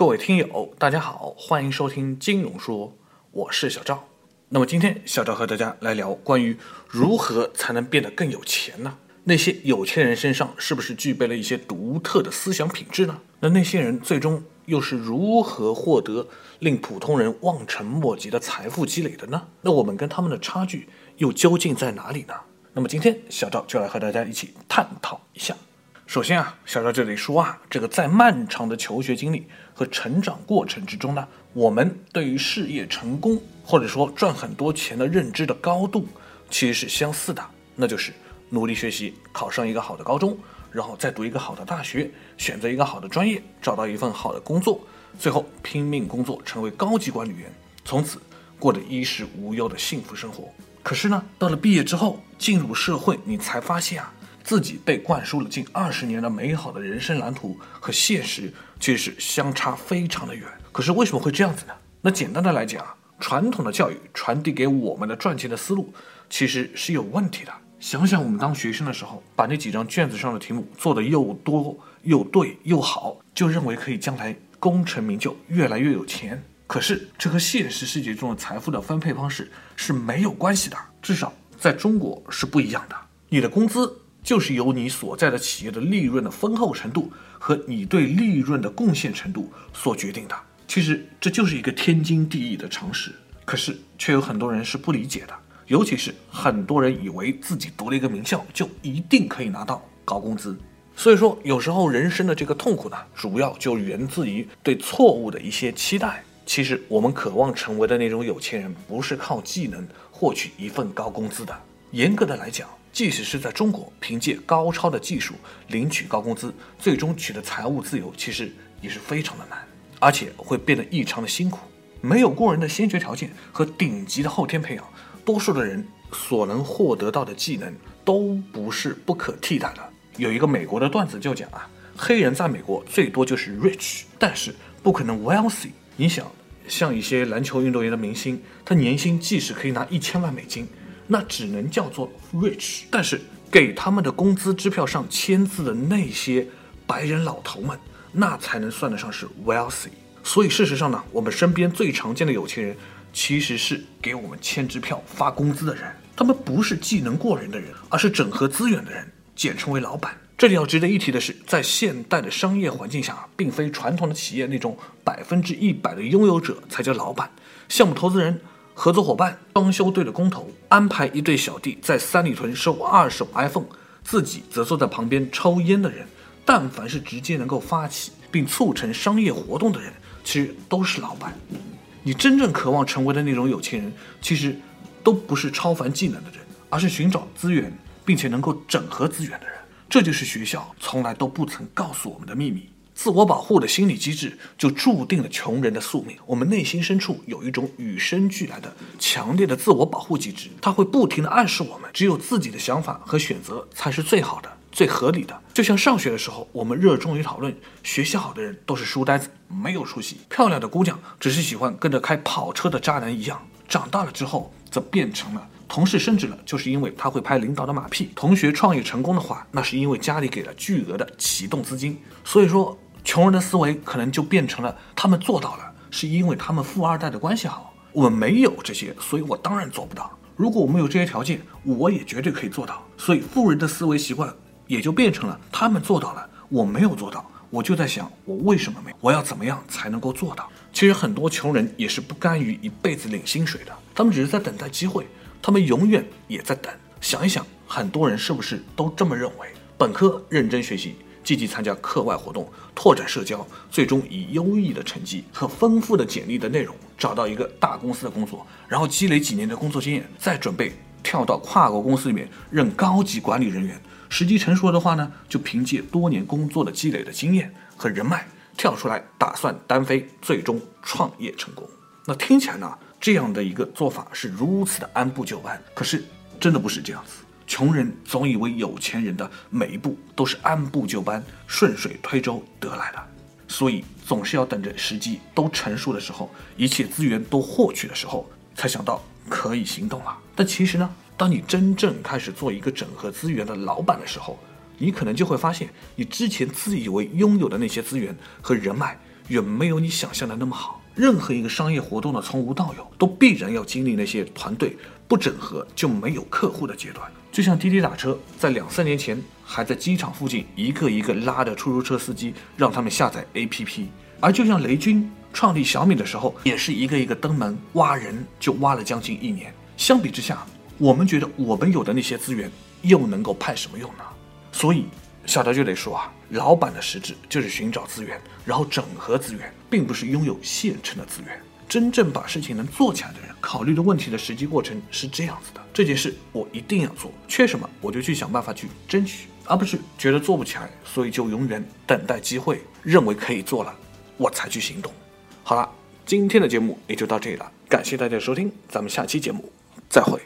各位听友，大家好，欢迎收听金融说，我是小赵。那么今天小赵和大家来聊关于如何才能变得更有钱呢？那些有钱人身上是不是具备了一些独特的思想品质呢？那那些人最终又是如何获得令普通人望尘莫及的财富积累的呢？那我们跟他们的差距又究竟在哪里呢？那么今天小赵就来和大家一起探讨一下。首先啊，小赵这里说啊，这个在漫长的求学经历和成长过程之中呢，我们对于事业成功或者说赚很多钱的认知的高度其实是相似的，那就是努力学习，考上一个好的高中，然后再读一个好的大学，选择一个好的专业，找到一份好的工作，最后拼命工作，成为高级管理员，从此过得衣食无忧的幸福生活。可是呢，到了毕业之后，进入社会，你才发现啊。自己被灌输了近二十年的美好的人生蓝图和现实却是相差非常的远。可是为什么会这样子呢？那简单的来讲，传统的教育传递给我们的赚钱的思路其实是有问题的。想想我们当学生的时候，把那几张卷子上的题目做得又多又对又好，就认为可以将来功成名就，越来越有钱。可是这和现实世界中的财富的分配方式是没有关系的，至少在中国是不一样的。你的工资。就是由你所在的企业的利润的丰厚程度和你对利润的贡献程度所决定的。其实这就是一个天经地义的常识，可是却有很多人是不理解的。尤其是很多人以为自己读了一个名校就一定可以拿到高工资。所以说，有时候人生的这个痛苦呢，主要就源自于对错误的一些期待。其实我们渴望成为的那种有钱人，不是靠技能获取一份高工资的。严格的来讲。即使是在中国，凭借高超的技术领取高工资，最终取得财务自由，其实也是非常的难，而且会变得异常的辛苦。没有过人的先决条件和顶级的后天培养，多数的人所能获得到的技能都不是不可替代的。有一个美国的段子就讲啊，黑人在美国最多就是 rich，但是不可能 wealthy。你想，像一些篮球运动员的明星，他年薪即使可以拿一千万美金。那只能叫做 rich，但是给他们的工资支票上签字的那些白人老头们，那才能算得上是 wealthy。所以事实上呢，我们身边最常见的有钱人，其实是给我们签支票发工资的人。他们不是技能过人的人，而是整合资源的人，简称为老板。这里要值得一提的是，在现代的商业环境下，并非传统的企业那种百分之一百的拥有者才叫老板，项目投资人。合作伙伴、装修队的工头，安排一对小弟在三里屯收二手 iPhone，自己则坐在旁边抽烟的人，但凡是直接能够发起并促成商业活动的人，其实都是老板。你真正渴望成为的那种有钱人，其实都不是超凡技能的人，而是寻找资源并且能够整合资源的人。这就是学校从来都不曾告诉我们的秘密。自我保护的心理机制就注定了穷人的宿命。我们内心深处有一种与生俱来的强烈的自我保护机制，它会不停地暗示我们，只有自己的想法和选择才是最好的、最合理的。就像上学的时候，我们热衷于讨论学习好的人都是书呆子，没有出息；漂亮的姑娘只是喜欢跟着开跑车的渣男一样。长大了之后，则变成了同事升职了，就是因为他会拍领导的马屁；同学创业成功的话，那是因为家里给了巨额的启动资金。所以说。穷人的思维可能就变成了，他们做到了，是因为他们富二代的关系好。我们没有这些，所以我当然做不到。如果我们有这些条件，我也绝对可以做到。所以富人的思维习惯也就变成了，他们做到了，我没有做到，我就在想，我为什么没？我要怎么样才能够做到？其实很多穷人也是不甘于一辈子领薪水的，他们只是在等待机会，他们永远也在等。想一想，很多人是不是都这么认为？本科认真学习。积极参加课外活动，拓展社交，最终以优异的成绩和丰富的简历的内容找到一个大公司的工作，然后积累几年的工作经验，再准备跳到跨国公司里面任高级管理人员。时机成熟的话呢，就凭借多年工作的积累的经验和人脉跳出来，打算单飞，最终创业成功。那听起来呢，这样的一个做法是如此的按部就班，可是真的不是这样子。穷人总以为有钱人的每一步都是按部就班、顺水推舟得来的，所以总是要等着时机都成熟的时候，一切资源都获取的时候，才想到可以行动了。但其实呢，当你真正开始做一个整合资源的老板的时候，你可能就会发现，你之前自以为拥有的那些资源和人脉，远没有你想象的那么好。任何一个商业活动的从无到有，都必然要经历那些团队不整合就没有客户的阶段。就像滴滴打车，在两三年前还在机场附近一个一个拉着出租车司机，让他们下载 APP；而就像雷军创立小米的时候，也是一个一个登门挖人，就挖了将近一年。相比之下，我们觉得我们有的那些资源又能够派什么用呢？所以小赵就得说啊，老板的实质就是寻找资源，然后整合资源，并不是拥有现成的资源。真正把事情能做起来的人，考虑的问题的实际过程是这样子的：这件事我一定要做，缺什么我就去想办法去争取，而不是觉得做不起来，所以就永远等待机会，认为可以做了，我才去行动。好了，今天的节目也就到这里了，感谢大家的收听，咱们下期节目再会。